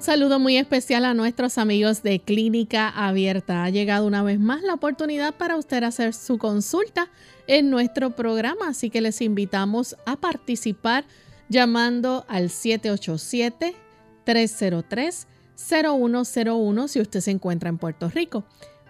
Saludo muy especial a nuestros amigos de Clínica Abierta. Ha llegado una vez más la oportunidad para usted hacer su consulta en nuestro programa, así que les invitamos a participar llamando al 787-303-0101 si usted se encuentra en Puerto Rico.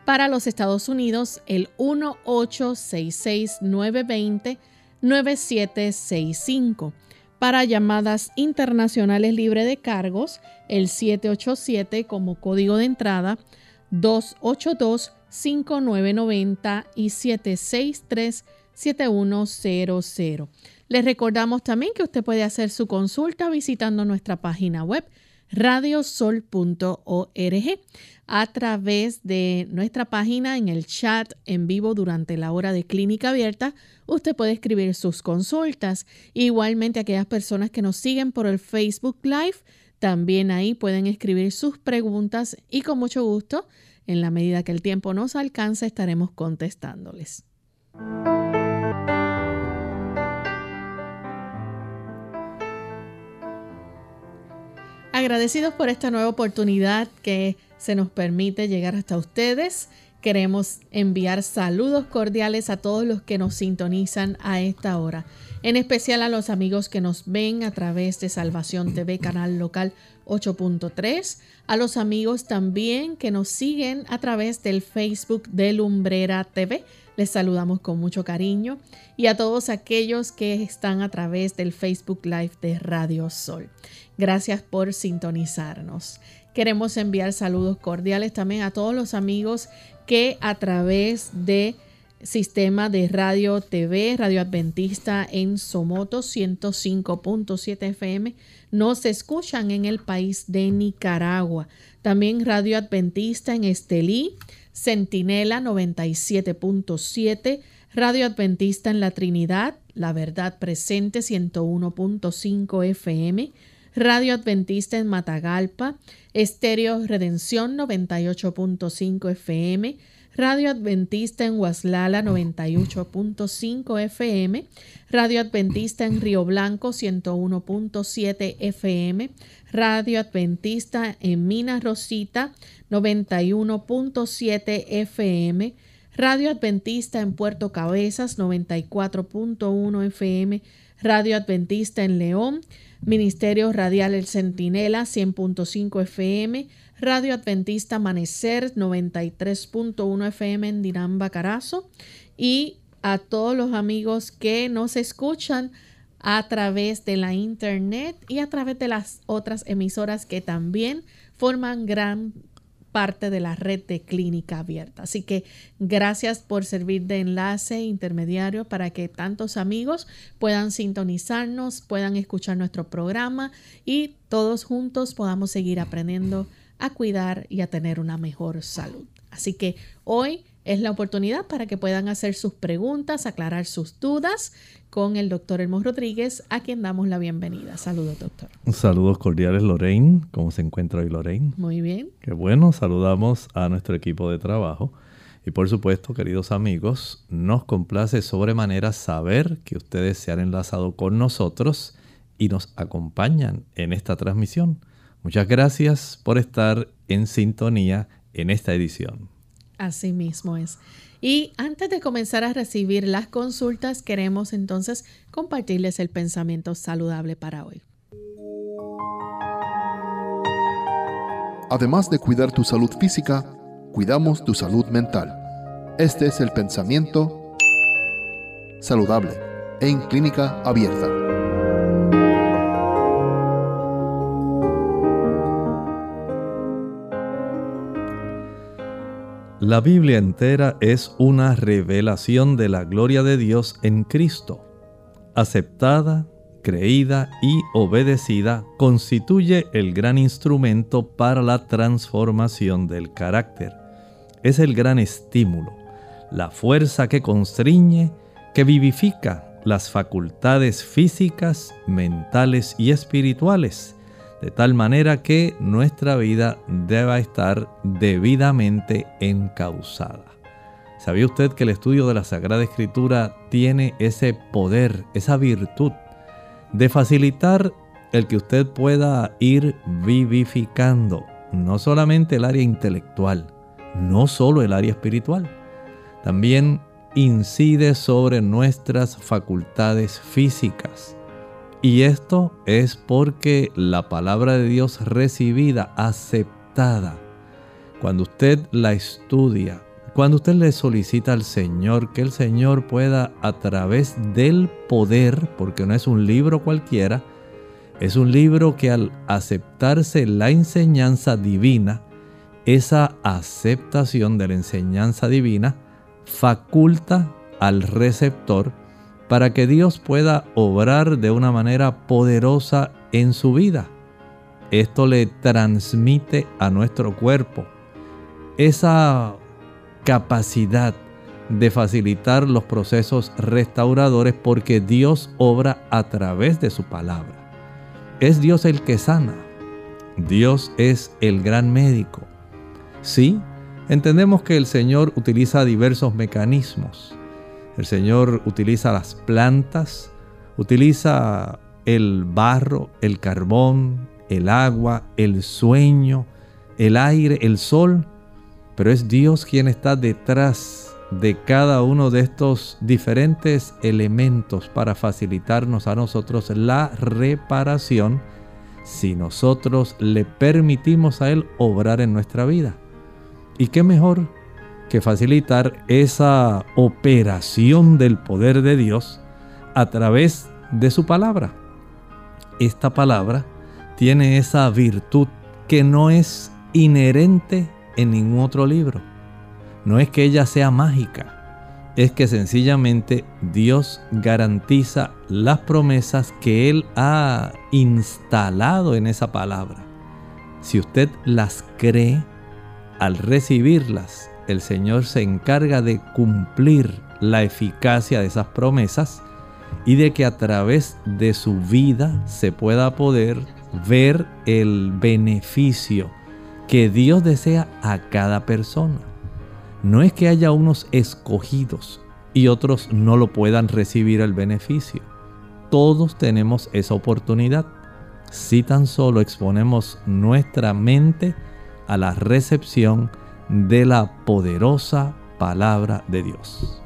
Para los Estados Unidos, el 1866-920-9765. Para llamadas internacionales libre de cargos, el 787 como código de entrada 282-5990 y 763-7100. Les recordamos también que usted puede hacer su consulta visitando nuestra página web radiosol.org a través de nuestra página en el chat en vivo durante la hora de clínica abierta. Usted puede escribir sus consultas. Igualmente aquellas personas que nos siguen por el Facebook Live, también ahí pueden escribir sus preguntas y con mucho gusto, en la medida que el tiempo nos alcance, estaremos contestándoles. Agradecidos por esta nueva oportunidad que se nos permite llegar hasta ustedes. Queremos enviar saludos cordiales a todos los que nos sintonizan a esta hora, en especial a los amigos que nos ven a través de Salvación TV, canal local 8.3, a los amigos también que nos siguen a través del Facebook de Lumbrera TV. Les saludamos con mucho cariño y a todos aquellos que están a través del Facebook Live de Radio Sol. Gracias por sintonizarnos. Queremos enviar saludos cordiales también a todos los amigos que a través de sistema de radio TV, Radio Adventista en Somoto 105.7 FM, nos escuchan en el país de Nicaragua. También Radio Adventista en Estelí, Centinela 97.7, Radio Adventista en La Trinidad, La Verdad Presente 101.5 FM, Radio Adventista en Matagalpa, Estéreo Redención 98.5 FM, Radio Adventista en Huaslala 98.5 FM, Radio Adventista en Río Blanco 101.7 FM, Radio Adventista en Mina Rosita 91.7 FM, Radio Adventista en Puerto Cabezas 94.1 FM, Radio Adventista en León Ministerio Radial El Centinela 100.5 FM, Radio Adventista Amanecer 93.1 FM en Dinamba Carazo y a todos los amigos que nos escuchan a través de la internet y a través de las otras emisoras que también forman gran parte de la red de clínica abierta. Así que gracias por servir de enlace intermediario para que tantos amigos puedan sintonizarnos, puedan escuchar nuestro programa y todos juntos podamos seguir aprendiendo a cuidar y a tener una mejor salud. Así que hoy es la oportunidad para que puedan hacer sus preguntas, aclarar sus dudas con el doctor Elmo Rodríguez, a quien damos la bienvenida. Saludos, doctor. Saludos cordiales, Lorraine. ¿Cómo se encuentra hoy, Lorraine? Muy bien. Qué bueno. Saludamos a nuestro equipo de trabajo. Y por supuesto, queridos amigos, nos complace sobremanera saber que ustedes se han enlazado con nosotros y nos acompañan en esta transmisión. Muchas gracias por estar en sintonía en esta edición. Así mismo es. Y antes de comenzar a recibir las consultas, queremos entonces compartirles el pensamiento saludable para hoy. Además de cuidar tu salud física, cuidamos tu salud mental. Este es el pensamiento saludable en clínica abierta. La Biblia entera es una revelación de la gloria de Dios en Cristo. aceptada, creída y obedecida constituye el gran instrumento para la transformación del carácter. Es el gran estímulo, la fuerza que constriñe, que vivifica las facultades físicas, mentales y espirituales, de tal manera que nuestra vida deba estar debidamente encausada. ¿Sabía usted que el estudio de la Sagrada Escritura tiene ese poder, esa virtud de facilitar el que usted pueda ir vivificando no solamente el área intelectual, no solo el área espiritual, también incide sobre nuestras facultades físicas. Y esto es porque la palabra de Dios recibida, aceptada, cuando usted la estudia, cuando usted le solicita al Señor que el Señor pueda a través del poder, porque no es un libro cualquiera, es un libro que al aceptarse la enseñanza divina, esa aceptación de la enseñanza divina faculta al receptor para que Dios pueda obrar de una manera poderosa en su vida. Esto le transmite a nuestro cuerpo esa capacidad de facilitar los procesos restauradores porque Dios obra a través de su palabra. Es Dios el que sana. Dios es el gran médico. Sí, entendemos que el Señor utiliza diversos mecanismos. El Señor utiliza las plantas, utiliza el barro, el carbón, el agua, el sueño, el aire, el sol pero es Dios quien está detrás de cada uno de estos diferentes elementos para facilitarnos a nosotros la reparación si nosotros le permitimos a Él obrar en nuestra vida. ¿Y qué mejor que facilitar esa operación del poder de Dios a través de su palabra? Esta palabra tiene esa virtud que no es inherente en ningún otro libro. No es que ella sea mágica, es que sencillamente Dios garantiza las promesas que Él ha instalado en esa palabra. Si usted las cree, al recibirlas, el Señor se encarga de cumplir la eficacia de esas promesas y de que a través de su vida se pueda poder ver el beneficio que Dios desea a cada persona. No es que haya unos escogidos y otros no lo puedan recibir el beneficio. Todos tenemos esa oportunidad si tan solo exponemos nuestra mente a la recepción de la poderosa palabra de Dios.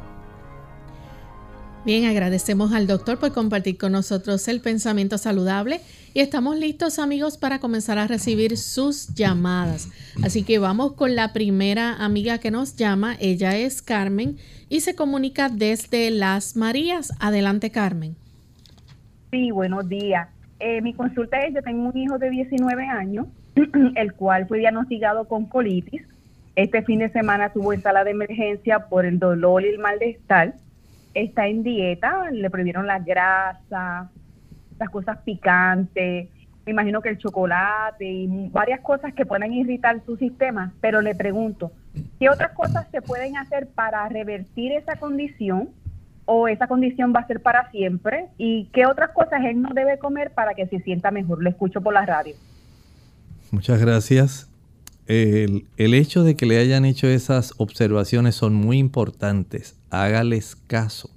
Bien, agradecemos al doctor por compartir con nosotros el pensamiento saludable y estamos listos amigos para comenzar a recibir sus llamadas. Así que vamos con la primera amiga que nos llama. Ella es Carmen y se comunica desde Las Marías. Adelante Carmen. Sí, buenos días. Eh, mi consulta es, yo tengo un hijo de 19 años, el cual fue diagnosticado con colitis. Este fin de semana tuvo en sala de emergencia por el dolor y el malestar está en dieta, le prohibieron la grasa, las cosas picantes, me imagino que el chocolate y varias cosas que pueden irritar su sistema, pero le pregunto, ¿qué otras cosas se pueden hacer para revertir esa condición o esa condición va a ser para siempre? ¿Y qué otras cosas él no debe comer para que se sienta mejor? Lo escucho por la radio. Muchas gracias. El, hecho de que le hayan hecho esas observaciones son muy importantes. Hágales caso.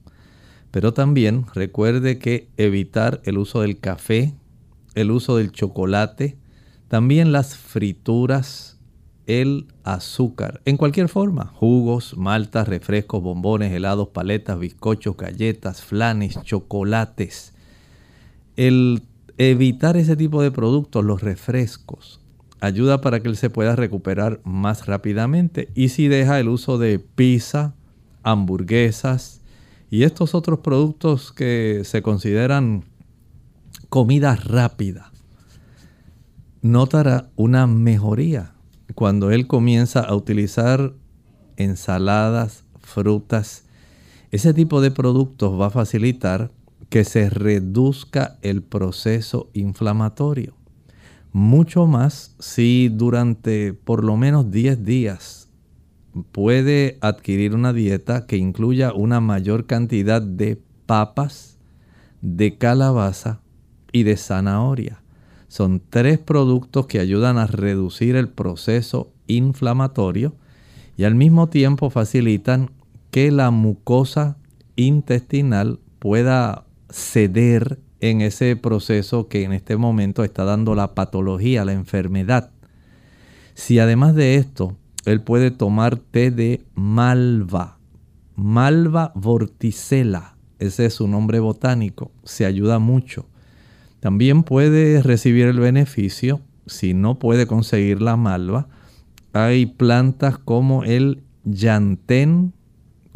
Pero también recuerde que evitar el uso del café, el uso del chocolate, también las frituras, el azúcar, en cualquier forma, jugos, maltas, refrescos, bombones, helados, paletas, bizcochos, galletas, flanes, chocolates. El evitar ese tipo de productos, los refrescos, ayuda para que él se pueda recuperar más rápidamente. Y si deja el uso de pizza, hamburguesas y estos otros productos que se consideran comida rápida, notará una mejoría cuando él comienza a utilizar ensaladas, frutas. Ese tipo de productos va a facilitar que se reduzca el proceso inflamatorio. Mucho más si durante por lo menos 10 días puede adquirir una dieta que incluya una mayor cantidad de papas, de calabaza y de zanahoria. Son tres productos que ayudan a reducir el proceso inflamatorio y al mismo tiempo facilitan que la mucosa intestinal pueda ceder en ese proceso que en este momento está dando la patología, la enfermedad. Si además de esto, él puede tomar té de malva, malva vorticela, ese es su nombre botánico, se ayuda mucho. También puede recibir el beneficio, si no puede conseguir la malva, hay plantas como el llantén,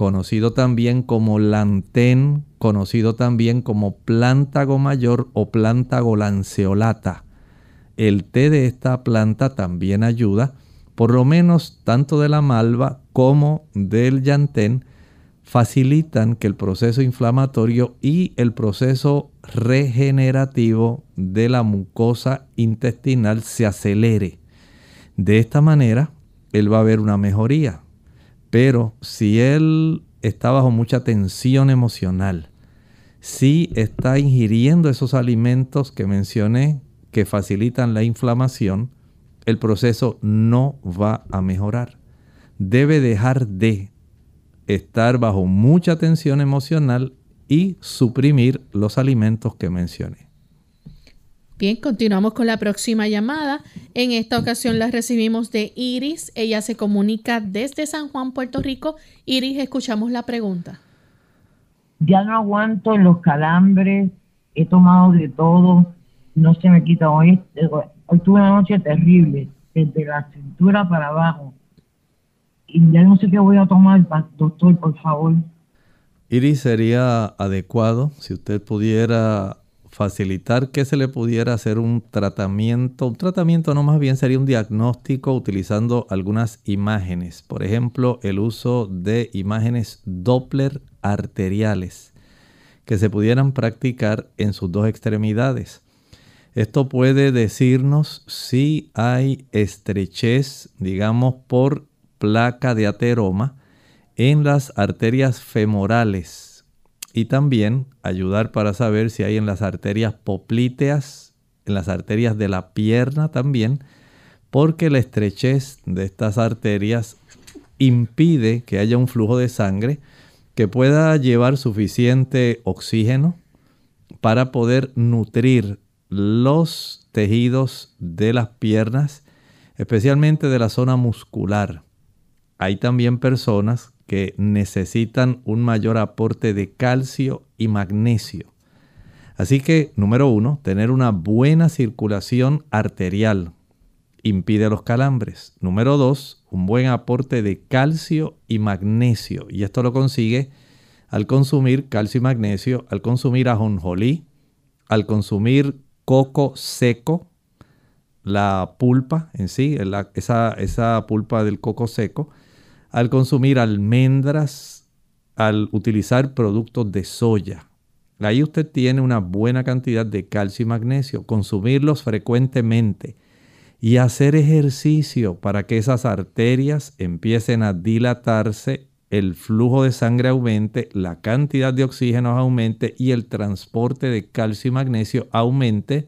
conocido también como lantén, conocido también como plántago mayor o plántago lanceolata. El té de esta planta también ayuda, por lo menos tanto de la malva como del llantén, facilitan que el proceso inflamatorio y el proceso regenerativo de la mucosa intestinal se acelere. De esta manera, él va a ver una mejoría. Pero si él está bajo mucha tensión emocional, si está ingiriendo esos alimentos que mencioné que facilitan la inflamación, el proceso no va a mejorar. Debe dejar de estar bajo mucha tensión emocional y suprimir los alimentos que mencioné. Bien, continuamos con la próxima llamada. En esta ocasión la recibimos de Iris. Ella se comunica desde San Juan, Puerto Rico. Iris, escuchamos la pregunta. Ya no aguanto los calambres, he tomado de todo, no se me quita. Hoy, hoy tuve una noche terrible, desde la cintura para abajo. Y ya no sé qué voy a tomar, doctor, por favor. Iris, sería adecuado si usted pudiera facilitar que se le pudiera hacer un tratamiento, un tratamiento no más bien sería un diagnóstico utilizando algunas imágenes, por ejemplo el uso de imágenes Doppler arteriales que se pudieran practicar en sus dos extremidades. Esto puede decirnos si hay estrechez, digamos, por placa de ateroma en las arterias femorales y también ayudar para saber si hay en las arterias poplíteas, en las arterias de la pierna también, porque la estrechez de estas arterias impide que haya un flujo de sangre que pueda llevar suficiente oxígeno para poder nutrir los tejidos de las piernas, especialmente de la zona muscular. Hay también personas que necesitan un mayor aporte de calcio y magnesio. Así que, número uno, tener una buena circulación arterial impide los calambres. Número dos, un buen aporte de calcio y magnesio. Y esto lo consigue al consumir calcio y magnesio, al consumir ajonjolí, al consumir coco seco, la pulpa en sí, esa, esa pulpa del coco seco, al consumir almendras, al utilizar productos de soya. Ahí usted tiene una buena cantidad de calcio y magnesio. Consumirlos frecuentemente y hacer ejercicio para que esas arterias empiecen a dilatarse, el flujo de sangre aumente, la cantidad de oxígeno aumente y el transporte de calcio y magnesio aumente.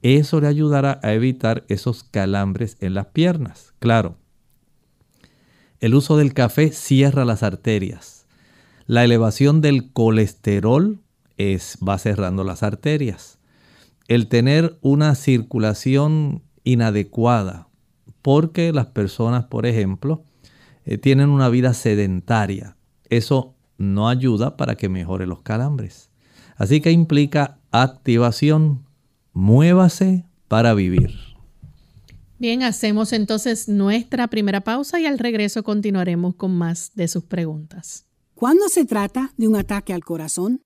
Eso le ayudará a evitar esos calambres en las piernas. Claro, el uso del café cierra las arterias. La elevación del colesterol es, va cerrando las arterias. El tener una circulación inadecuada, porque las personas, por ejemplo, eh, tienen una vida sedentaria. Eso no ayuda para que mejore los calambres. Así que implica activación. Muévase para vivir. Bien, hacemos entonces nuestra primera pausa y al regreso continuaremos con más de sus preguntas. ¿Cuándo se trata de un ataque al corazón?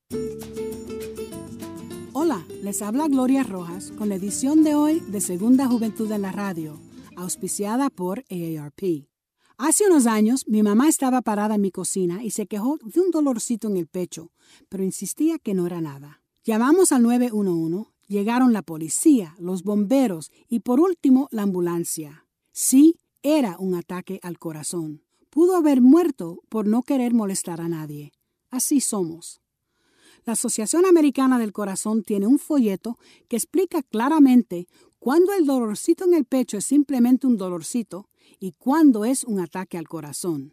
Hola, les habla Gloria Rojas con la edición de hoy de Segunda Juventud en la Radio, auspiciada por AARP. Hace unos años mi mamá estaba parada en mi cocina y se quejó de un dolorcito en el pecho, pero insistía que no era nada. Llamamos al 911, llegaron la policía, los bomberos y por último la ambulancia. Sí, era un ataque al corazón. Pudo haber muerto por no querer molestar a nadie. Así somos. La Asociación Americana del Corazón tiene un folleto que explica claramente cuándo el dolorcito en el pecho es simplemente un dolorcito y cuándo es un ataque al corazón.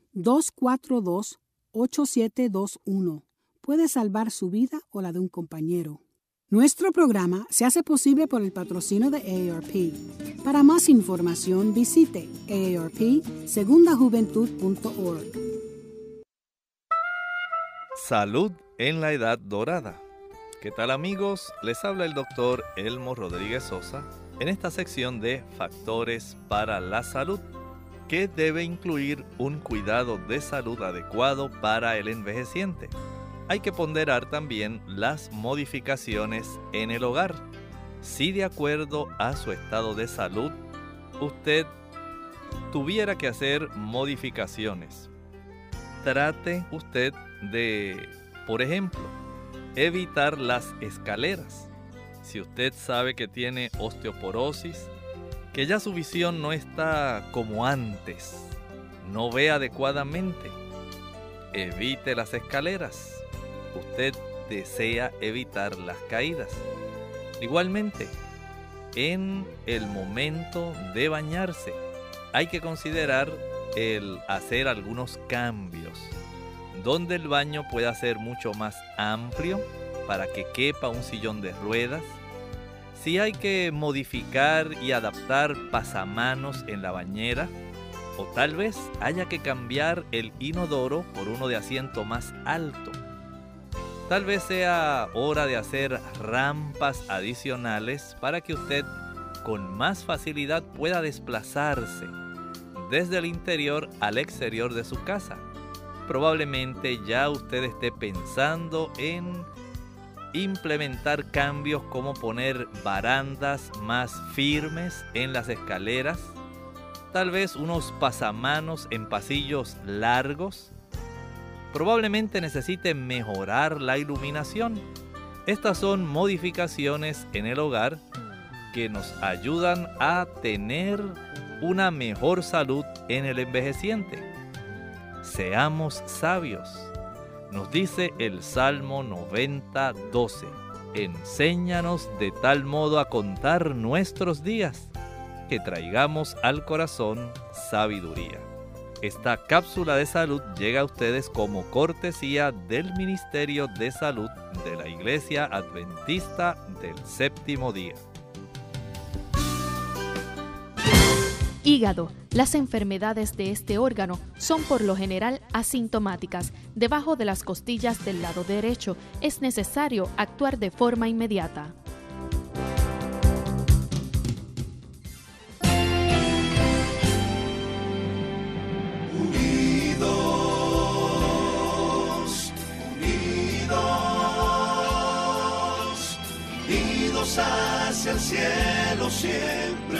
1-800-242-8721. Puede salvar su vida o la de un compañero. Nuestro programa se hace posible por el patrocinio de AARP. Para más información, visite aarpsegundajuventud.org. Salud en la Edad Dorada. ¿Qué tal amigos? Les habla el doctor Elmo Rodríguez Sosa en esta sección de Factores para la Salud, que debe incluir un cuidado de salud adecuado para el envejeciente. Hay que ponderar también las modificaciones en el hogar. Si de acuerdo a su estado de salud, usted tuviera que hacer modificaciones, trate usted de por ejemplo, evitar las escaleras. Si usted sabe que tiene osteoporosis, que ya su visión no está como antes, no ve adecuadamente, evite las escaleras. Usted desea evitar las caídas. Igualmente, en el momento de bañarse, hay que considerar el hacer algunos cambios donde el baño pueda ser mucho más amplio para que quepa un sillón de ruedas. Si hay que modificar y adaptar pasamanos en la bañera, o tal vez haya que cambiar el inodoro por uno de asiento más alto. Tal vez sea hora de hacer rampas adicionales para que usted con más facilidad pueda desplazarse desde el interior al exterior de su casa probablemente ya usted esté pensando en implementar cambios como poner barandas más firmes en las escaleras, tal vez unos pasamanos en pasillos largos. Probablemente necesite mejorar la iluminación. Estas son modificaciones en el hogar que nos ayudan a tener una mejor salud en el envejeciente seamos sabios. Nos dice el Salmo 90, 12. Enséñanos de tal modo a contar nuestros días que traigamos al corazón sabiduría. Esta cápsula de salud llega a ustedes como cortesía del Ministerio de Salud de la Iglesia Adventista del Séptimo Día. Hígado. Las enfermedades de este órgano son por lo general asintomáticas. Debajo de las costillas del lado derecho es necesario actuar de forma inmediata. Unidos, unidos, unidos hacia el cielo siempre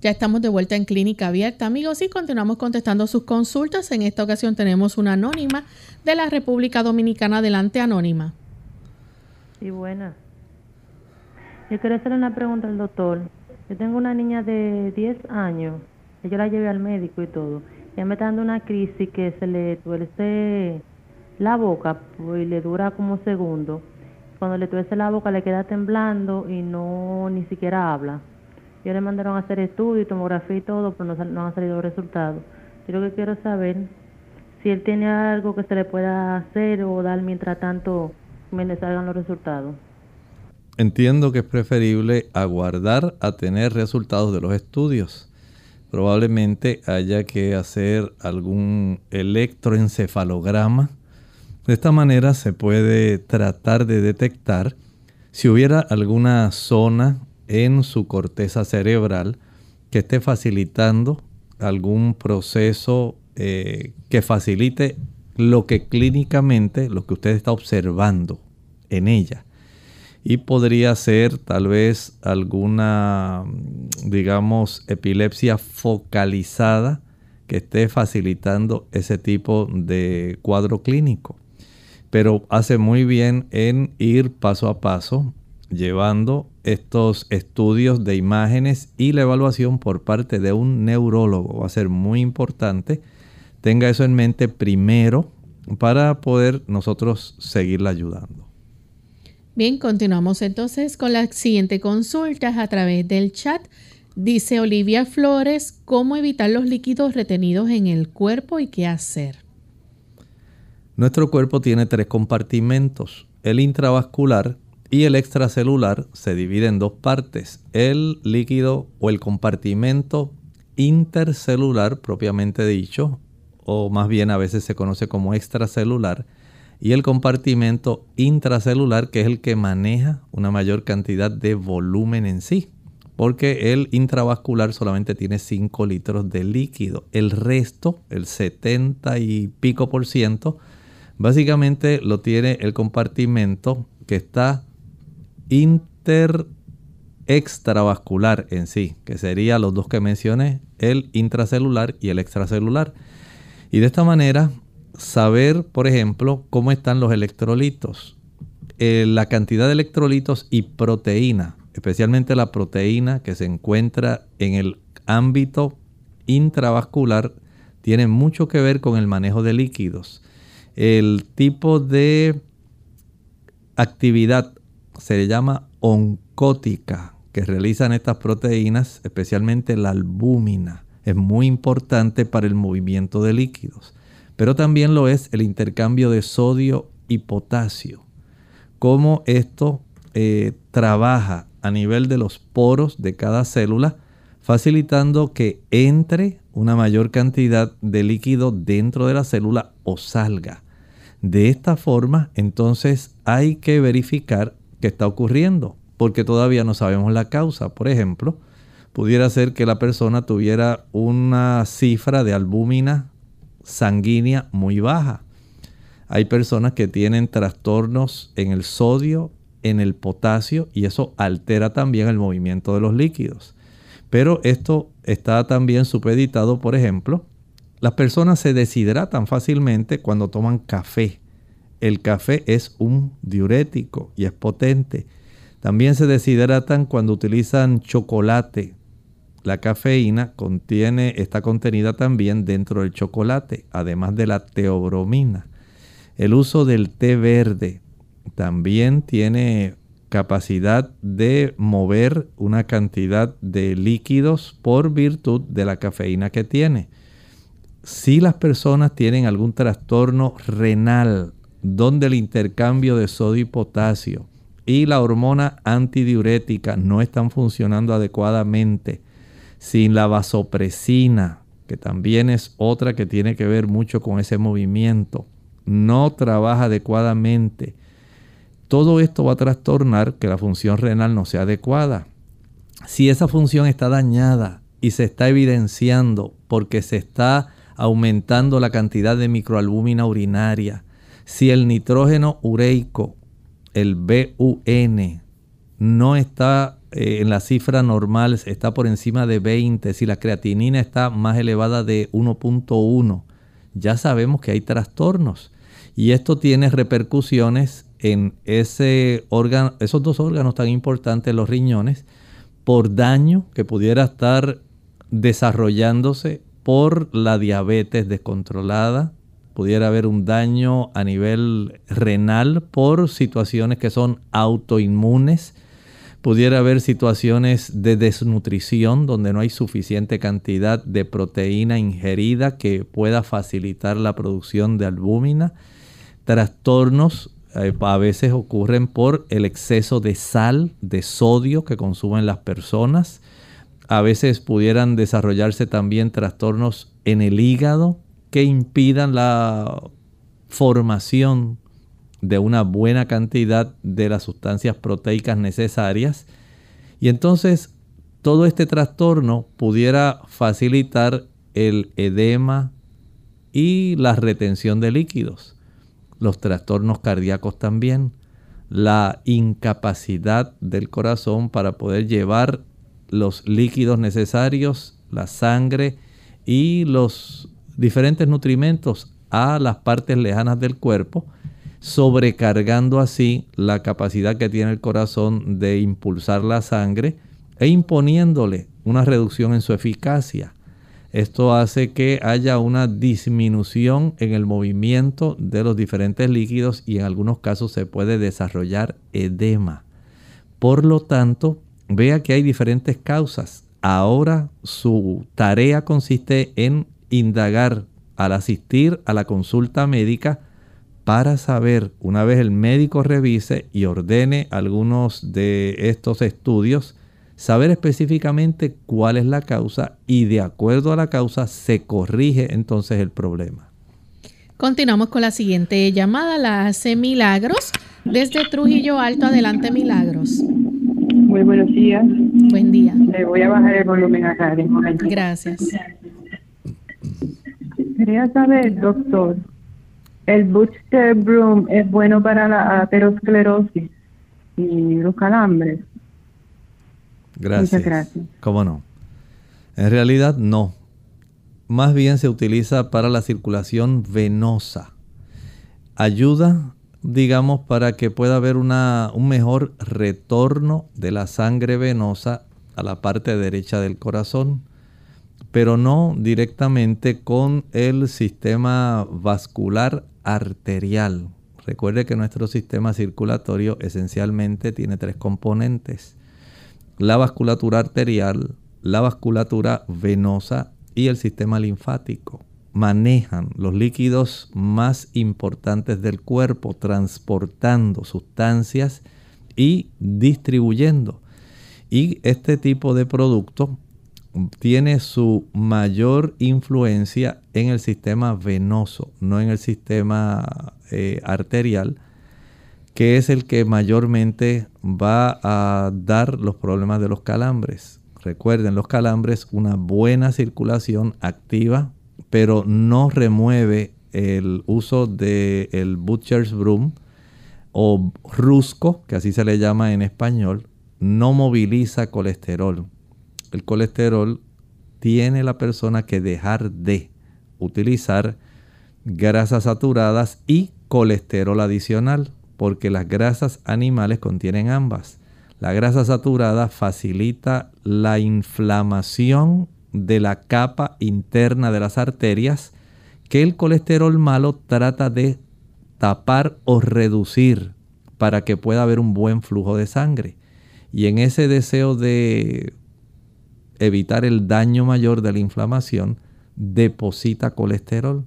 Ya estamos de vuelta en Clínica Abierta, amigos, y continuamos contestando sus consultas. En esta ocasión tenemos una anónima de la República Dominicana. Adelante, anónima. Sí, buena. Yo quiero hacer una pregunta al doctor. Yo tengo una niña de 10 años, yo la llevé al médico y todo. Ella me está dando una crisis que se le tuerce la boca pues, y le dura como segundo. Cuando le tuerce la boca le queda temblando y no ni siquiera habla. Yo le mandaron a hacer estudios, tomografía y todo, pero no, han salido resultados. Yo lo que quiero saber si él tiene algo que se le pueda hacer o dar mientras tanto me salgan los resultados. Entiendo que es preferible aguardar a tener resultados de los estudios. Probablemente haya que hacer algún electroencefalograma. De esta manera se puede tratar de detectar si hubiera alguna zona en su corteza cerebral que esté facilitando algún proceso eh, que facilite lo que clínicamente, lo que usted está observando en ella. Y podría ser tal vez alguna, digamos, epilepsia focalizada que esté facilitando ese tipo de cuadro clínico. Pero hace muy bien en ir paso a paso llevando estos estudios de imágenes y la evaluación por parte de un neurólogo. Va a ser muy importante. Tenga eso en mente primero para poder nosotros seguirla ayudando. Bien, continuamos entonces con la siguiente consulta a través del chat. Dice Olivia Flores, ¿cómo evitar los líquidos retenidos en el cuerpo y qué hacer? Nuestro cuerpo tiene tres compartimentos. El intravascular, y el extracelular se divide en dos partes, el líquido o el compartimento intercelular propiamente dicho, o más bien a veces se conoce como extracelular, y el compartimento intracelular que es el que maneja una mayor cantidad de volumen en sí, porque el intravascular solamente tiene 5 litros de líquido, el resto, el 70 y pico por ciento, básicamente lo tiene el compartimento que está inter extravascular en sí, que serían los dos que mencioné, el intracelular y el extracelular. Y de esta manera, saber, por ejemplo, cómo están los electrolitos, eh, la cantidad de electrolitos y proteína, especialmente la proteína que se encuentra en el ámbito intravascular, tiene mucho que ver con el manejo de líquidos. El tipo de actividad se le llama oncótica que realizan estas proteínas, especialmente la albúmina. Es muy importante para el movimiento de líquidos, pero también lo es el intercambio de sodio y potasio. Cómo esto eh, trabaja a nivel de los poros de cada célula, facilitando que entre una mayor cantidad de líquido dentro de la célula o salga. De esta forma, entonces hay que verificar qué está ocurriendo, porque todavía no sabemos la causa. Por ejemplo, pudiera ser que la persona tuviera una cifra de albúmina sanguínea muy baja. Hay personas que tienen trastornos en el sodio, en el potasio y eso altera también el movimiento de los líquidos. Pero esto está también supeditado, por ejemplo, las personas se deshidratan fácilmente cuando toman café. El café es un diurético y es potente. También se deshidratan cuando utilizan chocolate. La cafeína contiene, está contenida también dentro del chocolate, además de la teobromina. El uso del té verde también tiene capacidad de mover una cantidad de líquidos por virtud de la cafeína que tiene. Si las personas tienen algún trastorno renal donde el intercambio de sodio y potasio y la hormona antidiurética no están funcionando adecuadamente, sin la vasopresina, que también es otra que tiene que ver mucho con ese movimiento, no trabaja adecuadamente. Todo esto va a trastornar que la función renal no sea adecuada. Si esa función está dañada y se está evidenciando porque se está aumentando la cantidad de microalbúmina urinaria, si el nitrógeno ureico, el BUN, no está eh, en la cifra normal, está por encima de 20, si la creatinina está más elevada de 1.1, ya sabemos que hay trastornos. Y esto tiene repercusiones en ese órgano, esos dos órganos tan importantes, los riñones, por daño que pudiera estar desarrollándose por la diabetes descontrolada, pudiera haber un daño a nivel renal por situaciones que son autoinmunes, pudiera haber situaciones de desnutrición donde no hay suficiente cantidad de proteína ingerida que pueda facilitar la producción de albúmina, trastornos eh, a veces ocurren por el exceso de sal, de sodio que consumen las personas. A veces pudieran desarrollarse también trastornos en el hígado que impidan la formación de una buena cantidad de las sustancias proteicas necesarias. Y entonces todo este trastorno pudiera facilitar el edema y la retención de líquidos los trastornos cardíacos también, la incapacidad del corazón para poder llevar los líquidos necesarios, la sangre y los diferentes nutrimentos a las partes lejanas del cuerpo, sobrecargando así la capacidad que tiene el corazón de impulsar la sangre e imponiéndole una reducción en su eficacia. Esto hace que haya una disminución en el movimiento de los diferentes líquidos y en algunos casos se puede desarrollar edema. Por lo tanto, vea que hay diferentes causas. Ahora su tarea consiste en indagar al asistir a la consulta médica para saber, una vez el médico revise y ordene algunos de estos estudios, saber específicamente cuál es la causa y de acuerdo a la causa se corrige entonces el problema. Continuamos con la siguiente llamada, la hace Milagros desde Trujillo Alto. Adelante, Milagros. Muy buenos días. Buen día. Le voy a bajar el volumen acá de momento. Gracias. Quería saber, doctor, ¿el Booster Broom es bueno para la aterosclerosis y los calambres? Gracias. Muchas gracias. ¿Cómo no? En realidad no. Más bien se utiliza para la circulación venosa. Ayuda, digamos, para que pueda haber una, un mejor retorno de la sangre venosa a la parte derecha del corazón, pero no directamente con el sistema vascular arterial. Recuerde que nuestro sistema circulatorio esencialmente tiene tres componentes la vasculatura arterial, la vasculatura venosa y el sistema linfático. Manejan los líquidos más importantes del cuerpo, transportando sustancias y distribuyendo. Y este tipo de producto tiene su mayor influencia en el sistema venoso, no en el sistema eh, arterial, que es el que mayormente va a dar los problemas de los calambres. Recuerden, los calambres, una buena circulación activa, pero no remueve el uso del el Butcher's Broom o rusco, que así se le llama en español, no moviliza colesterol. El colesterol tiene la persona que dejar de utilizar grasas saturadas y colesterol adicional porque las grasas animales contienen ambas. La grasa saturada facilita la inflamación de la capa interna de las arterias que el colesterol malo trata de tapar o reducir para que pueda haber un buen flujo de sangre. Y en ese deseo de evitar el daño mayor de la inflamación, deposita colesterol.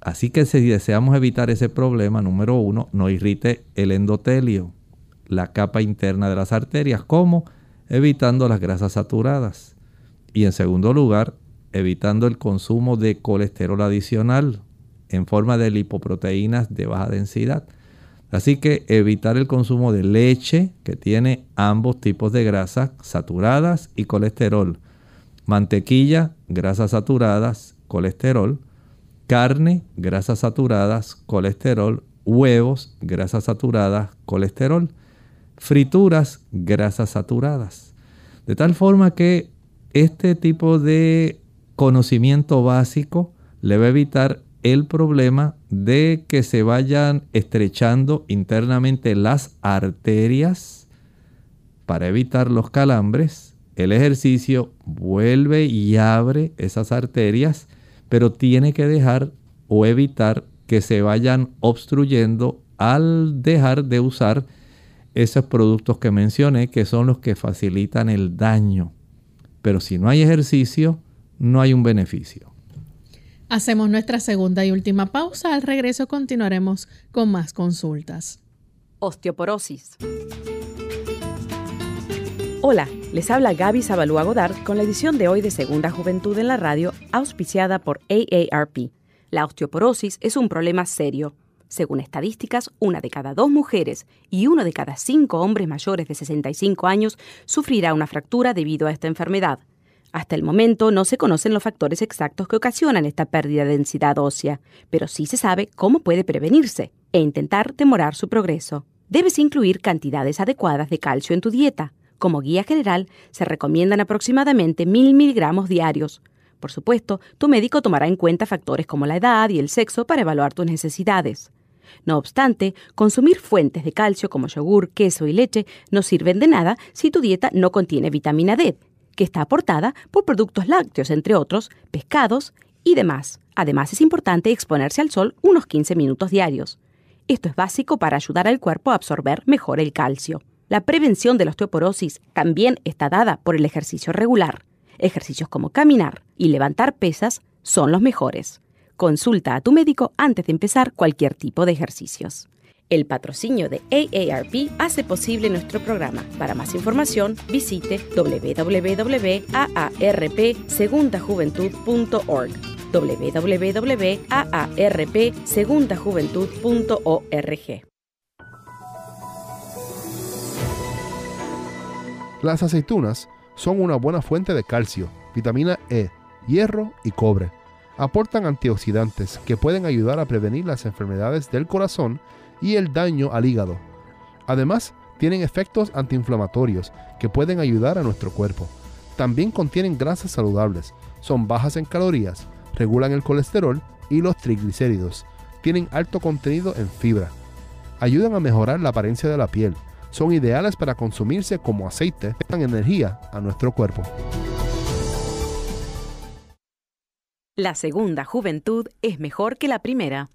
Así que si deseamos evitar ese problema, número uno, no irrite el endotelio, la capa interna de las arterias, como evitando las grasas saturadas. Y en segundo lugar, evitando el consumo de colesterol adicional en forma de lipoproteínas de baja densidad. Así que evitar el consumo de leche que tiene ambos tipos de grasas saturadas y colesterol. Mantequilla, grasas saturadas, colesterol carne, grasas saturadas, colesterol, huevos, grasas saturadas, colesterol, frituras, grasas saturadas. De tal forma que este tipo de conocimiento básico le va a evitar el problema de que se vayan estrechando internamente las arterias para evitar los calambres el ejercicio vuelve y abre esas arterias, pero tiene que dejar o evitar que se vayan obstruyendo al dejar de usar esos productos que mencioné, que son los que facilitan el daño. Pero si no hay ejercicio, no hay un beneficio. Hacemos nuestra segunda y última pausa. Al regreso continuaremos con más consultas. Osteoporosis. Hola, les habla Gaby Zabalúa Godard con la edición de hoy de Segunda Juventud en la Radio, auspiciada por AARP. La osteoporosis es un problema serio. Según estadísticas, una de cada dos mujeres y uno de cada cinco hombres mayores de 65 años sufrirá una fractura debido a esta enfermedad. Hasta el momento no se conocen los factores exactos que ocasionan esta pérdida de densidad ósea, pero sí se sabe cómo puede prevenirse e intentar demorar su progreso. Debes incluir cantidades adecuadas de calcio en tu dieta como guía general, se recomiendan aproximadamente 1000 miligramos diarios. Por supuesto, tu médico tomará en cuenta factores como la edad y el sexo para evaluar tus necesidades. No obstante, consumir fuentes de calcio como yogur, queso y leche no sirven de nada si tu dieta no contiene vitamina D, que está aportada por productos lácteos, entre otros, pescados y demás. Además, es importante exponerse al sol unos 15 minutos diarios. Esto es básico para ayudar al cuerpo a absorber mejor el calcio. La prevención de la osteoporosis también está dada por el ejercicio regular. Ejercicios como caminar y levantar pesas son los mejores. Consulta a tu médico antes de empezar cualquier tipo de ejercicios. El patrocinio de AARP hace posible nuestro programa. Para más información, visite www.aarpsegundajuventud.org www.aarpsegundajuventud.org Las aceitunas son una buena fuente de calcio, vitamina E, hierro y cobre. Aportan antioxidantes que pueden ayudar a prevenir las enfermedades del corazón y el daño al hígado. Además, tienen efectos antiinflamatorios que pueden ayudar a nuestro cuerpo. También contienen grasas saludables, son bajas en calorías, regulan el colesterol y los triglicéridos. Tienen alto contenido en fibra. Ayudan a mejorar la apariencia de la piel, son ideales para consumirse como aceite, dan energía a nuestro cuerpo. La segunda juventud es mejor que la primera.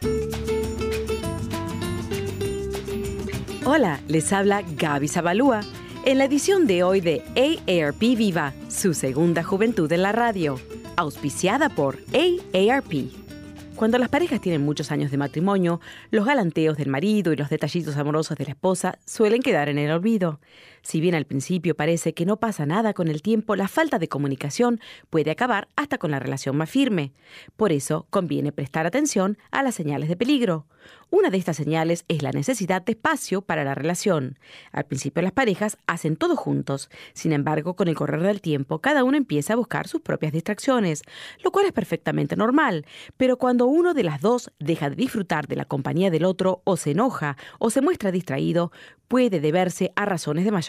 Hola, les habla Gaby Zabalúa en la edición de hoy de AARP Viva, su segunda juventud en la radio, auspiciada por AARP. Cuando las parejas tienen muchos años de matrimonio, los galanteos del marido y los detallitos amorosos de la esposa suelen quedar en el olvido. Si bien al principio parece que no pasa nada con el tiempo, la falta de comunicación puede acabar hasta con la relación más firme. Por eso conviene prestar atención a las señales de peligro. Una de estas señales es la necesidad de espacio para la relación. Al principio las parejas hacen todo juntos. Sin embargo, con el correr del tiempo, cada uno empieza a buscar sus propias distracciones, lo cual es perfectamente normal. Pero cuando uno de las dos deja de disfrutar de la compañía del otro o se enoja o se muestra distraído, puede deberse a razones de mayor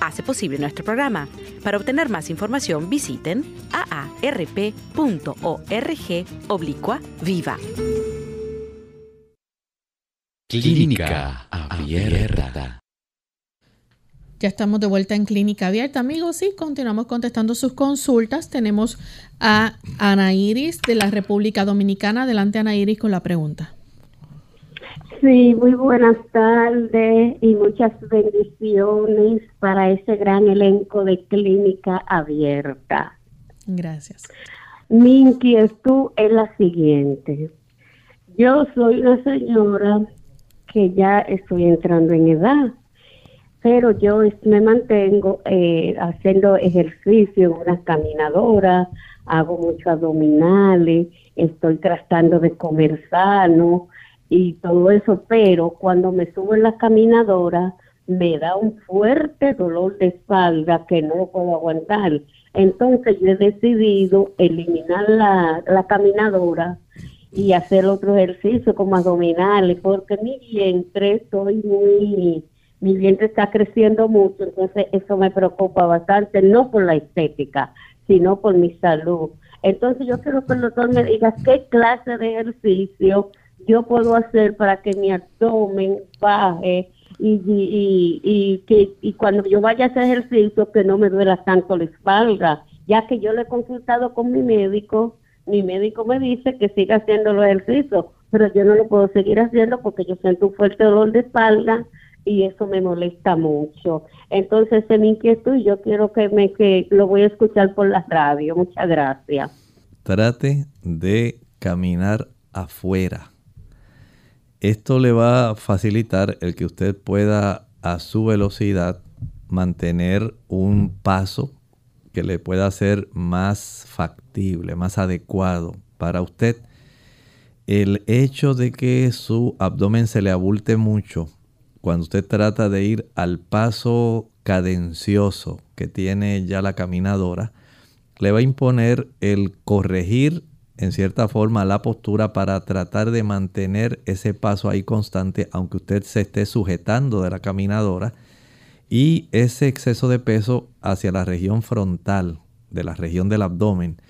hace posible nuestro programa. Para obtener más información visiten aarp.org oblicua viva. Clínica Abierta. Ya estamos de vuelta en Clínica Abierta, amigos, y continuamos contestando sus consultas. Tenemos a Ana Iris de la República Dominicana. Adelante, Ana Iris, con la pregunta. Sí, muy buenas tardes y muchas bendiciones para ese gran elenco de Clínica Abierta. Gracias. Mi inquietud es la siguiente. Yo soy una señora que ya estoy entrando en edad, pero yo me mantengo eh, haciendo ejercicio en una caminadora, hago muchos abdominales, estoy tratando de comer sano, y todo eso, pero cuando me subo en la caminadora me da un fuerte dolor de espalda que no puedo aguantar. Entonces yo he decidido eliminar la, la caminadora y hacer otro ejercicio como abdominales, porque mi vientre, estoy muy, mi vientre está creciendo mucho, entonces eso me preocupa bastante, no por la estética, sino por mi salud. Entonces yo quiero que el doctor me diga qué clase de ejercicio yo puedo hacer para que mi abdomen baje y, y, y, que y cuando yo vaya a hacer ejercicio que no me duela tanto la espalda, ya que yo le he consultado con mi médico, mi médico me dice que siga haciendo los ejercicios, pero yo no lo puedo seguir haciendo porque yo siento un fuerte dolor de espalda y eso me molesta mucho. Entonces, en mi inquietud, yo quiero que me que lo voy a escuchar por la radio. Muchas gracias. Trate de caminar afuera. Esto le va a facilitar el que usted pueda a su velocidad mantener un paso que le pueda ser más factible, más adecuado para usted. El hecho de que su abdomen se le abulte mucho cuando usted trata de ir al paso cadencioso que tiene ya la caminadora, le va a imponer el corregir en cierta forma la postura para tratar de mantener ese paso ahí constante, aunque usted se esté sujetando de la caminadora. Y ese exceso de peso hacia la región frontal, de la región del abdomen,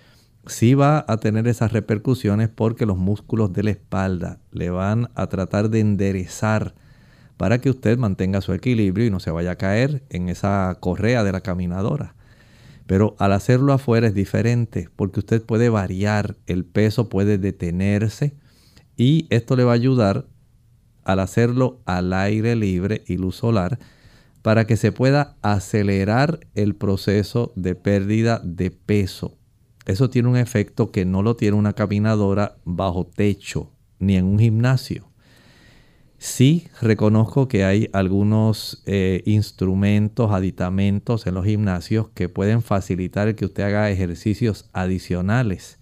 sí va a tener esas repercusiones porque los músculos de la espalda le van a tratar de enderezar para que usted mantenga su equilibrio y no se vaya a caer en esa correa de la caminadora. Pero al hacerlo afuera es diferente porque usted puede variar, el peso puede detenerse y esto le va a ayudar al hacerlo al aire libre y luz solar para que se pueda acelerar el proceso de pérdida de peso. Eso tiene un efecto que no lo tiene una caminadora bajo techo ni en un gimnasio. Sí reconozco que hay algunos eh, instrumentos, aditamentos en los gimnasios que pueden facilitar que usted haga ejercicios adicionales.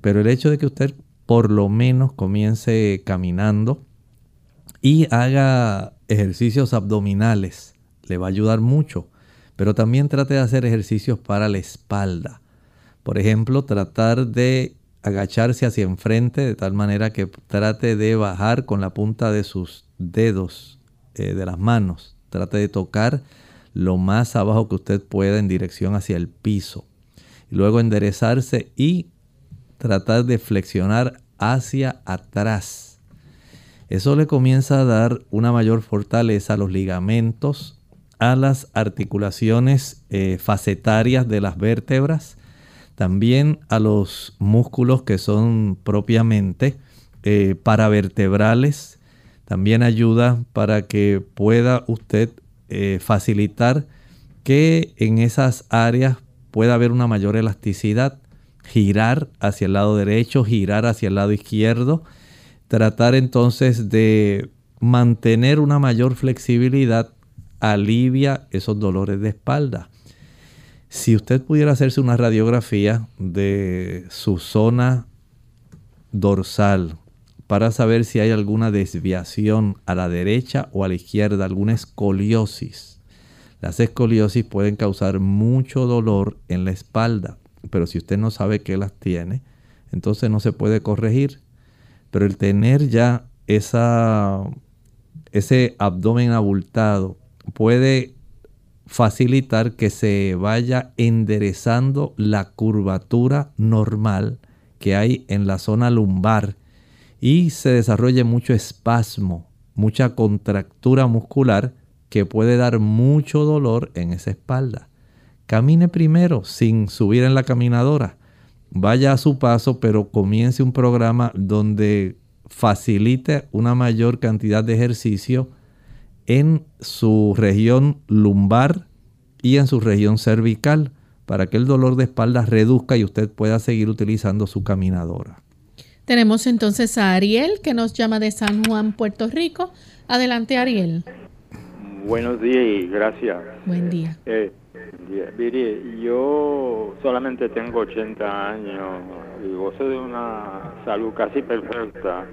Pero el hecho de que usted por lo menos comience caminando y haga ejercicios abdominales le va a ayudar mucho. Pero también trate de hacer ejercicios para la espalda. Por ejemplo, tratar de agacharse hacia enfrente de tal manera que trate de bajar con la punta de sus dedos eh, de las manos. Trate de tocar lo más abajo que usted pueda en dirección hacia el piso. Luego enderezarse y tratar de flexionar hacia atrás. Eso le comienza a dar una mayor fortaleza a los ligamentos, a las articulaciones eh, facetarias de las vértebras también a los músculos que son propiamente eh, paravertebrales. También ayuda para que pueda usted eh, facilitar que en esas áreas pueda haber una mayor elasticidad, girar hacia el lado derecho, girar hacia el lado izquierdo, tratar entonces de mantener una mayor flexibilidad alivia esos dolores de espalda. Si usted pudiera hacerse una radiografía de su zona dorsal para saber si hay alguna desviación a la derecha o a la izquierda, alguna escoliosis. Las escoliosis pueden causar mucho dolor en la espalda, pero si usted no sabe que las tiene, entonces no se puede corregir. Pero el tener ya ese abdomen abultado puede facilitar que se vaya enderezando la curvatura normal que hay en la zona lumbar y se desarrolle mucho espasmo, mucha contractura muscular que puede dar mucho dolor en esa espalda. Camine primero sin subir en la caminadora. Vaya a su paso, pero comience un programa donde facilite una mayor cantidad de ejercicio en su región lumbar y en su región cervical para que el dolor de espalda reduzca y usted pueda seguir utilizando su caminadora. Tenemos entonces a Ariel que nos llama de San Juan, Puerto Rico. Adelante, Ariel. Buenos días y gracias. Buen día. Eh, mire, yo solamente tengo 80 años y gozo de una salud casi perfecta.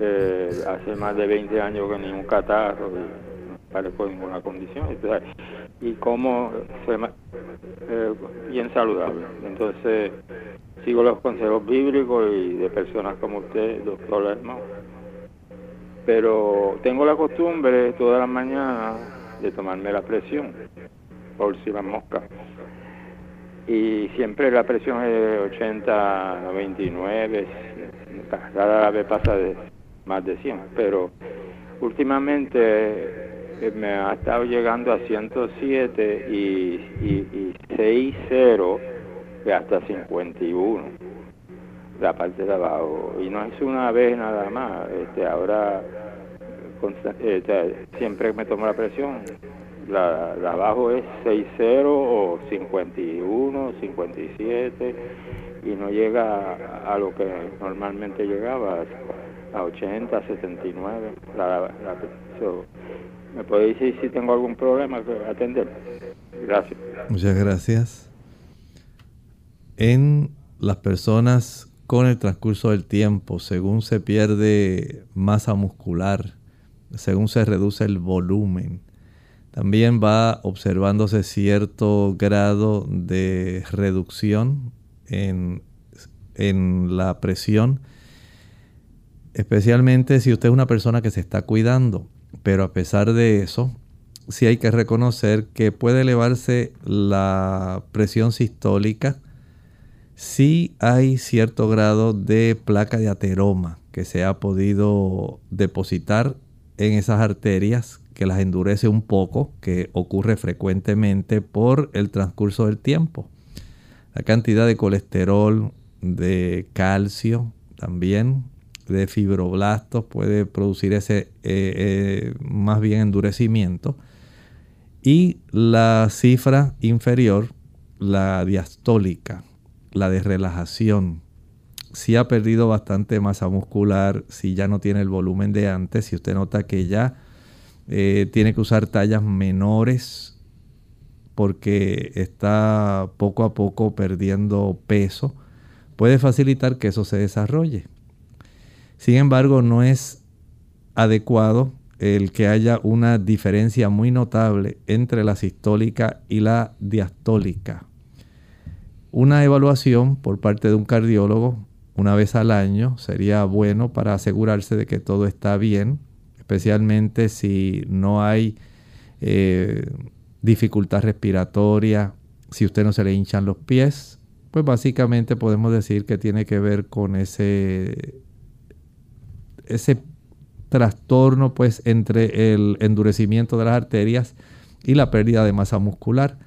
Eh, hace más de 20 años que ni un catarro y no padezco ninguna condición. y cómo eh, bien saludable. Entonces, sigo los consejos bíblicos y de personas como usted, doctor Lermo. Pero tengo la costumbre todas las mañanas de tomarme la presión por si las moscas. Y siempre la presión es de 80, 99, cada vez pasa de más de 100, pero últimamente eh, me ha estado llegando a 107 y, y, y 6-0 hasta 51 la parte de abajo. Y no es una vez nada más este ahora este, siempre me tomo la presión. La, de abajo es 6-0 o 51 57 y no llega a, lo que normalmente llegaba a 80 79 la, me puede decir si tengo algún problema atender gracias. Muchas gracias. En las personas con el transcurso del tiempo, según se pierde masa muscular, según se reduce el volumen, también va observándose cierto grado de reducción en, en, la presión, especialmente si usted es una persona que se está cuidando. Pero a pesar de eso, sí hay que reconocer que puede elevarse la presión sistólica sí hay cierto grado de placa de ateroma que se ha podido depositar en esas arterias que las endurece un poco, que ocurre frecuentemente por el transcurso del tiempo. La cantidad de colesterol, de calcio también, de fibroblastos puede producir ese eh, eh, más bien endurecimiento. Y la cifra inferior, la diastólica, la de relajación. Si ha perdido bastante masa muscular, si ya no tiene el volumen de antes, si usted nota que ya eh, tiene que usar tallas menores porque está poco a poco perdiendo peso, puede facilitar que eso se desarrolle. Sin embargo, no es adecuado el que haya una diferencia muy notable entre la sistólica y la diastólica. Una evaluación por parte de un cardiólogo una vez al año sería bueno para asegurarse de que todo está bien, especialmente si no hay eh, dificultad respiratoria, si usted no se le hinchan los pies, pues básicamente podemos decir que tiene que ver con ese, ese trastorno pues entre el endurecimiento de las arterias y la pérdida de masa muscular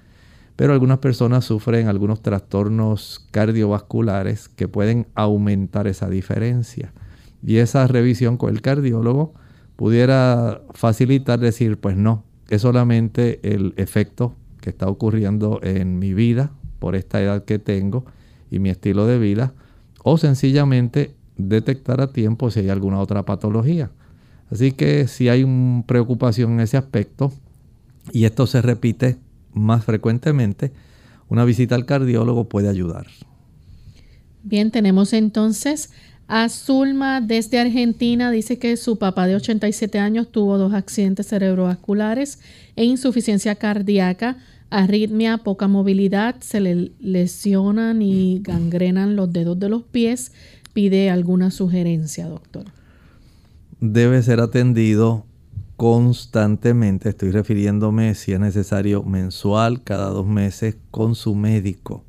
pero algunas personas sufren algunos trastornos cardiovasculares que pueden aumentar esa diferencia. Y esa revisión con el cardiólogo pudiera facilitar decir, pues no, es solamente el efecto que está ocurriendo en mi vida por esta edad que tengo y mi estilo de vida, o sencillamente detectar a tiempo si hay alguna otra patología. Así que si hay una preocupación en ese aspecto y esto se repite más frecuentemente, una visita al cardiólogo puede ayudar. Bien, tenemos entonces a Zulma desde Argentina. Dice que su papá de 87 años tuvo dos accidentes cerebrovasculares e insuficiencia cardíaca, arritmia, poca movilidad, se le lesionan y gangrenan los dedos de los pies. Pide alguna sugerencia, doctor. Debe ser atendido constantemente, estoy refiriéndome si es necesario mensual, cada dos meses, con su médico.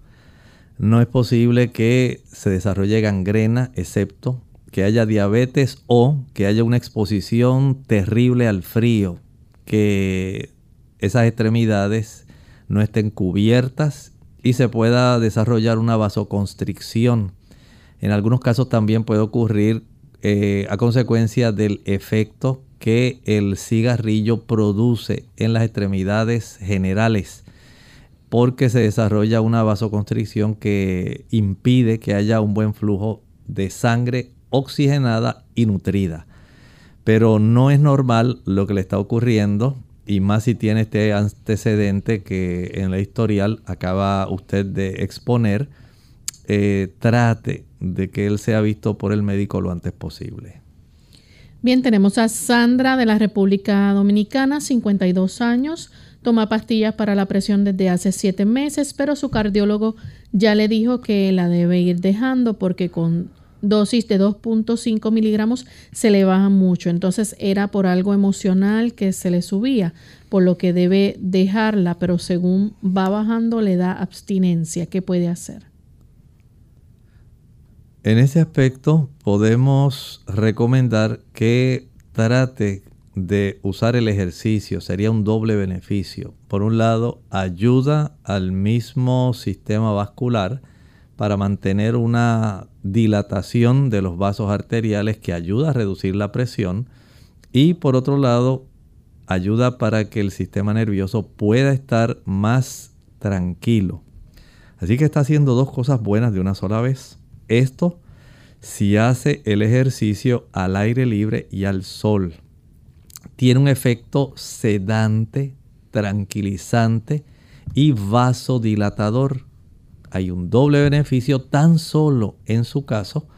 No es posible que se desarrolle gangrena, excepto que haya diabetes o que haya una exposición terrible al frío, que esas extremidades no estén cubiertas y se pueda desarrollar una vasoconstricción. En algunos casos también puede ocurrir eh, a consecuencia del efecto que el cigarrillo produce en las extremidades generales porque se desarrolla una vasoconstricción que impide que haya un buen flujo de sangre oxigenada y nutrida. Pero no es normal lo que le está ocurriendo y más si tiene este antecedente que en la historial acaba usted de exponer, eh, trate de que él sea visto por el médico lo antes posible. Bien, tenemos a Sandra de la República Dominicana, 52 años. toma pastillas para la presión desde hace siete meses, pero su cardiólogo ya le dijo que la debe ir dejando porque con dosis de 2.5 miligramos se le baja mucho. Entonces era por algo emocional que se le subía, por lo que debe dejarla, pero según va bajando le da abstinencia. ¿Qué puede hacer? En ese aspecto podemos recomendar que trate de usar el ejercicio. Sería un doble beneficio. Por un lado, ayuda al mismo sistema vascular para mantener una dilatación de los vasos arteriales que ayuda a reducir la presión. Y por otro lado, ayuda para que el sistema nervioso pueda estar más tranquilo. Así que está haciendo dos cosas buenas de una sola vez. Esto si hace el ejercicio al aire libre y al sol. Tiene un efecto sedante, tranquilizante y vasodilatador. Hay un doble beneficio tan solo en su caso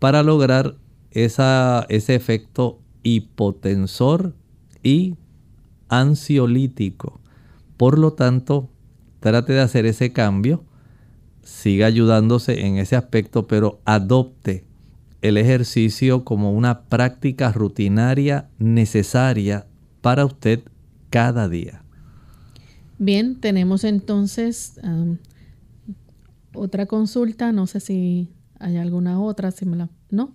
para lograr ese efecto hipotensor y ansiolítico. Por lo tanto, trate de hacer ese cambio siga ayudándose en ese aspecto, pero adopte el ejercicio como una práctica rutinaria necesaria para usted cada día. Bien, tenemos entonces otra consulta, no sé si hay alguna otra, si me la... ¿No?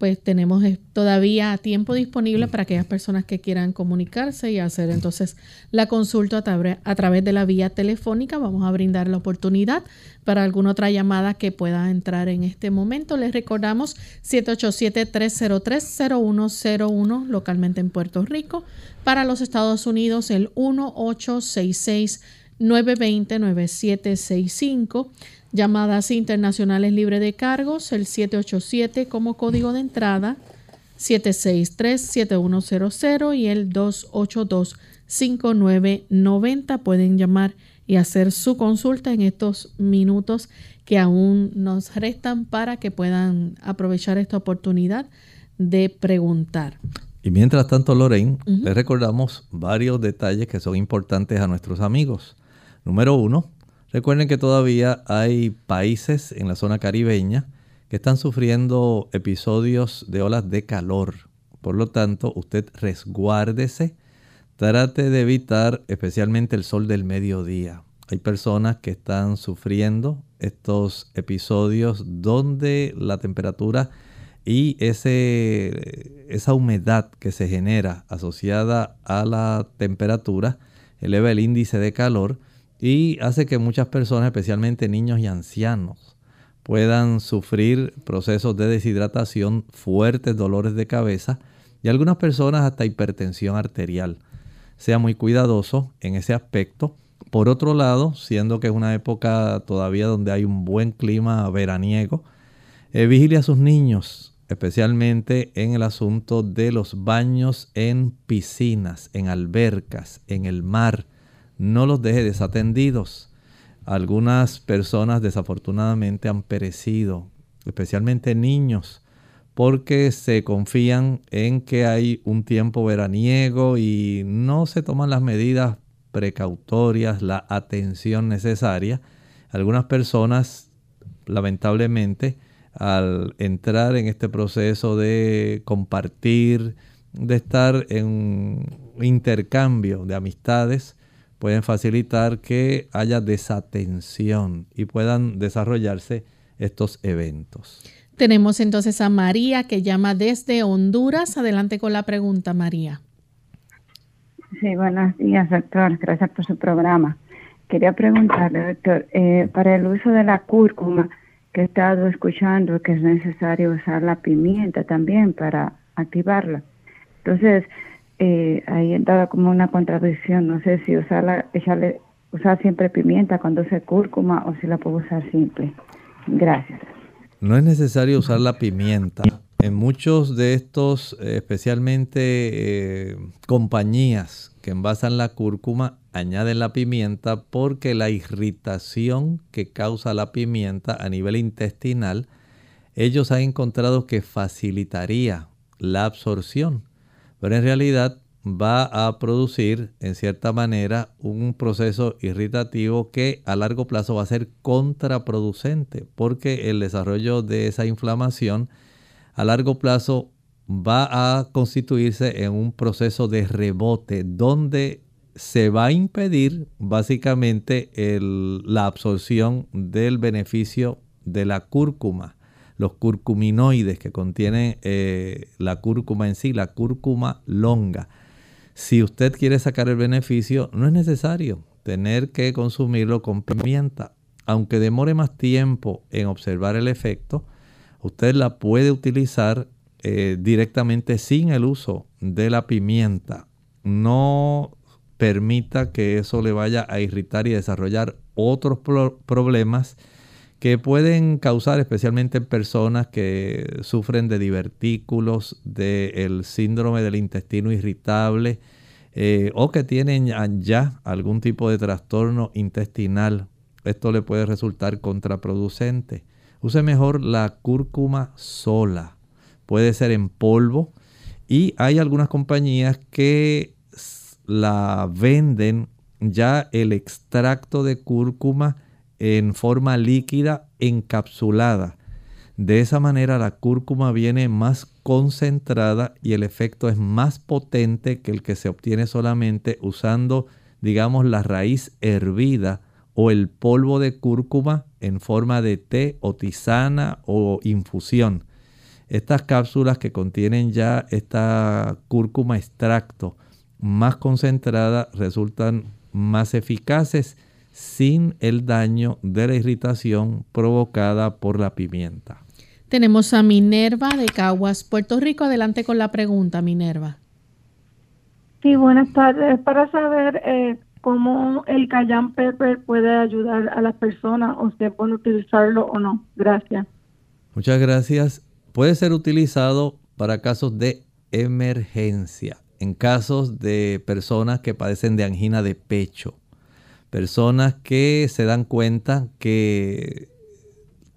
Pues tenemos todavía tiempo disponible para aquellas personas que quieran comunicarse y hacer entonces la consulta a, través de la vía telefónica. Vamos a brindar la oportunidad para alguna otra llamada que pueda entrar en este momento. Les recordamos 787-303-0101 localmente en Puerto Rico. Para los Estados Unidos el 1866 920 9765 Llamadas internacionales libre de cargos, el 787 como código de entrada, 763-7100 y el 282-5990. Pueden llamar y hacer su consulta en estos minutos que aún nos restan para que puedan aprovechar esta oportunidad de preguntar. Y mientras tanto, Lorraine, les recordamos varios detalles que son importantes a nuestros amigos. Número uno, Recuerden que todavía hay países en la zona caribeña que están sufriendo episodios de olas de calor. Por lo tanto, usted resguárdese, trate de evitar especialmente el sol del mediodía. Hay personas que están sufriendo estos episodios donde la temperatura y esa humedad que se genera asociada a la temperatura eleva el índice de calor y hace que muchas personas, especialmente niños y ancianos, puedan sufrir procesos de deshidratación, fuertes dolores de cabeza y algunas personas hasta hipertensión arterial. Sea muy cuidadoso en ese aspecto. Por otro lado, siendo que es una época todavía donde hay un buen clima veraniego, eh, vigile a sus niños, especialmente en el asunto de los baños en piscinas, en albercas, en el mar no los deje desatendidos. Algunas personas desafortunadamente han perecido, especialmente niños, porque se confían en que hay un tiempo veraniego y no se toman las medidas precautorias, la atención necesaria. Algunas personas, lamentablemente, al entrar en este proceso de compartir, de estar en intercambio de amistades, pueden facilitar que haya desatención y puedan desarrollarse estos eventos. Tenemos entonces a María que llama desde Honduras. Adelante con la pregunta, María. Sí, buenos días, doctor. Gracias por su programa. Quería preguntarle, doctor, eh, para el uso de la cúrcuma, que he estado escuchando que es necesario usar la pimienta también para activarla. Entonces, eh, ahí entraba como una contradicción. No sé si usarla, echarle, usar siempre pimienta cuando se cúrcuma o si la puedo usar simple. Gracias. No es necesario usar la pimienta. En muchos de estos, eh, especialmente eh, compañías que envasan la cúrcuma, añaden la pimienta porque la irritación que causa la pimienta a nivel intestinal, ellos han encontrado que facilitaría la absorción pero en realidad va a producir en cierta manera un proceso irritativo que a largo plazo va a ser contraproducente porque el desarrollo de esa inflamación a largo plazo va a constituirse en un proceso de rebote donde se va a impedir básicamente la absorción del beneficio de la cúrcuma, los curcuminoides que contienen eh, la cúrcuma en sí, la cúrcuma longa. Si usted quiere sacar el beneficio, no es necesario tener que consumirlo con pimienta. Aunque demore más tiempo en observar el efecto, usted la puede utilizar eh, directamente sin el uso de la pimienta. No permita que eso le vaya a irritar y desarrollar otros problemas que pueden causar especialmente en personas que sufren de divertículos, del síndrome del intestino irritable eh, o que tienen ya algún tipo de trastorno intestinal. Esto le puede resultar contraproducente. Use mejor la cúrcuma sola. Puede ser en polvo y hay algunas compañías que la venden ya el extracto de cúrcuma en forma líquida encapsulada. De esa manera la cúrcuma viene más concentrada y el efecto es más potente que el que se obtiene solamente usando, digamos, la raíz hervida o el polvo de cúrcuma en forma de té o tisana o infusión. Estas cápsulas que contienen ya esta cúrcuma extracto más concentrada resultan más eficaces sin el daño de la irritación provocada por la pimienta. Tenemos a Minerva de Caguas, Puerto Rico. Adelante con la pregunta, Minerva. Sí, buenas tardes. Para saber eh, cómo el cayenne pepper puede ayudar a las personas, o puede utilizarlo o no. Gracias. Muchas gracias. Puede ser utilizado para casos de emergencia, en casos de personas que padecen de angina de pecho personas que se dan cuenta que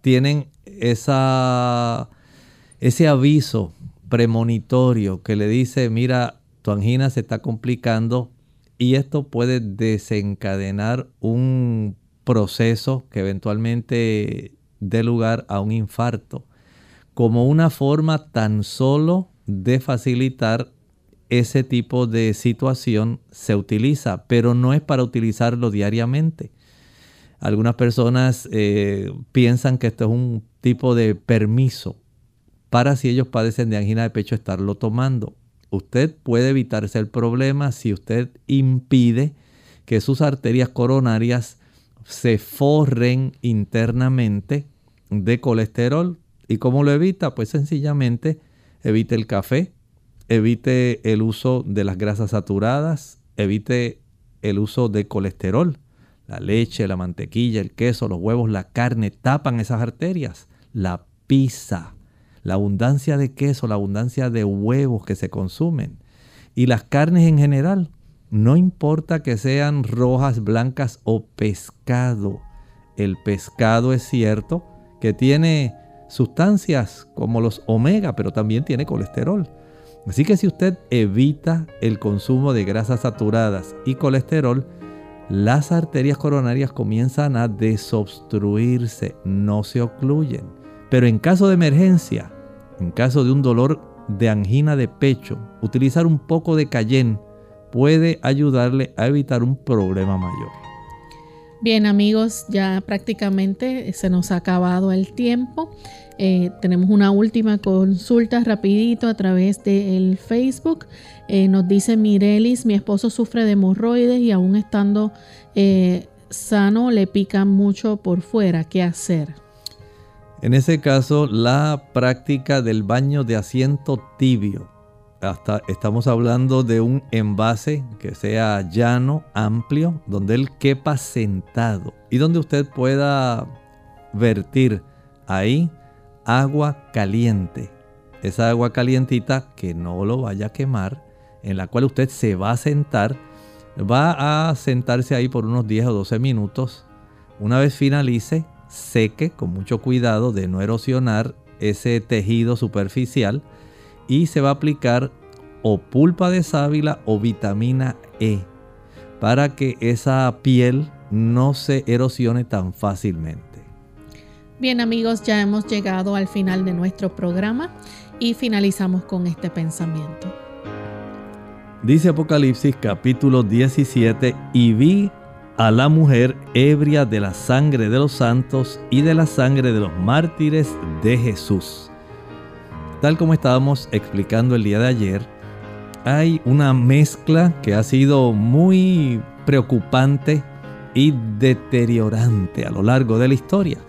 tienen esa, ese aviso premonitorio que le dice, mira, tu angina se está complicando y esto puede desencadenar un proceso que eventualmente dé lugar a un infarto, como una forma tan solo de facilitar ese tipo de situación se utiliza, pero no es para utilizarlo diariamente. Algunas personas eh, piensan que esto es un tipo de permiso para si ellos padecen de angina de pecho estarlo tomando. Usted puede evitarse el problema si usted impide que sus arterias coronarias se forren internamente de colesterol. ¿Y cómo lo evita? Pues sencillamente evite el café, evite el uso de las grasas saturadas, evite el uso de colesterol. La leche, la mantequilla, el queso, los huevos, la carne tapan esas arterias. La pizza, la abundancia de queso, la abundancia de huevos que se consumen. Y las carnes en general, no importa que sean rojas, blancas o pescado. El pescado es cierto que tiene sustancias como los omega, pero también tiene colesterol. Así que si usted evita el consumo de grasas saturadas y colesterol, las arterias coronarias comienzan a desobstruirse, no se ocluyen. Pero en caso de emergencia, en caso de un dolor de angina de pecho, utilizar un poco de cayenne puede ayudarle a evitar un problema mayor. Bien amigos, ya prácticamente se nos ha acabado el tiempo. Eh, tenemos una última consulta rapidito a través del Facebook. Eh, nos dice Mirelis, mi esposo sufre de hemorroides y aún estando eh, sano le pica mucho por fuera. ¿Qué hacer? En ese caso, la práctica del baño de asiento tibio. Estamos hablando de un envase que sea llano, amplio, donde él quepa sentado y donde usted pueda vertir ahí agua caliente. Esa agua calientita que no lo vaya a quemar, en la cual usted se va a sentar, va a sentarse ahí por unos 10 o 12 minutos. Una vez finalice, seque con mucho cuidado de no erosionar ese tejido superficial y se va a aplicar o pulpa de sábila o vitamina E para que esa piel no se erosione tan fácilmente. Bien amigos, ya hemos llegado al final de nuestro programa y finalizamos con este pensamiento. Dice Apocalipsis capítulo 17, y vi a la mujer ebria de la sangre de los santos y de la sangre de los mártires de Jesús. Tal como estábamos explicando el día de ayer, hay una mezcla que ha sido muy preocupante y deteriorante a lo largo de la historia.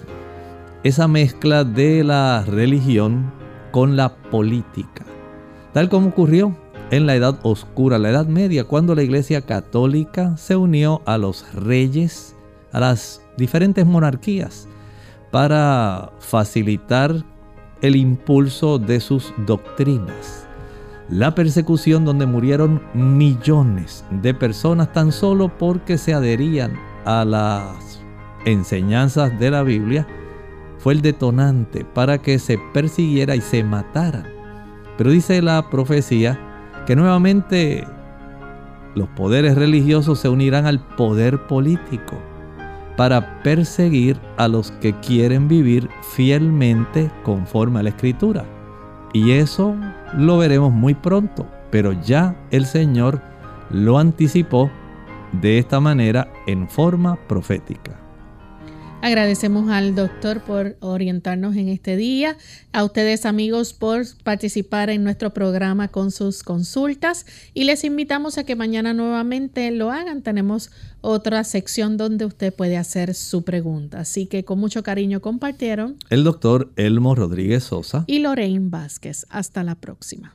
Esa mezcla de la religión con la política. Tal como ocurrió en la Edad Oscura, la Edad Media, cuando la Iglesia Católica se unió a los reyes, a las diferentes monarquías, para facilitar el impulso de sus doctrinas. La persecución donde murieron millones de personas tan solo porque se adherían a las enseñanzas de la Biblia fue el detonante para que se persiguiera y se matara. Pero dice la profecía que nuevamente los poderes religiosos se unirán al poder político para perseguir a los que quieren vivir fielmente conforme a la escritura. Y eso lo veremos muy pronto, pero ya el Señor lo anticipó de esta manera en forma profética. Agradecemos al doctor por orientarnos en este día, a ustedes amigos por participar en nuestro programa con sus consultas y les invitamos a que mañana nuevamente lo hagan. Tenemos otra sección donde usted puede hacer su pregunta. Así que con mucho cariño compartieron el doctor Elmo Rodríguez Sosa y Lorraine Vázquez. Hasta la próxima.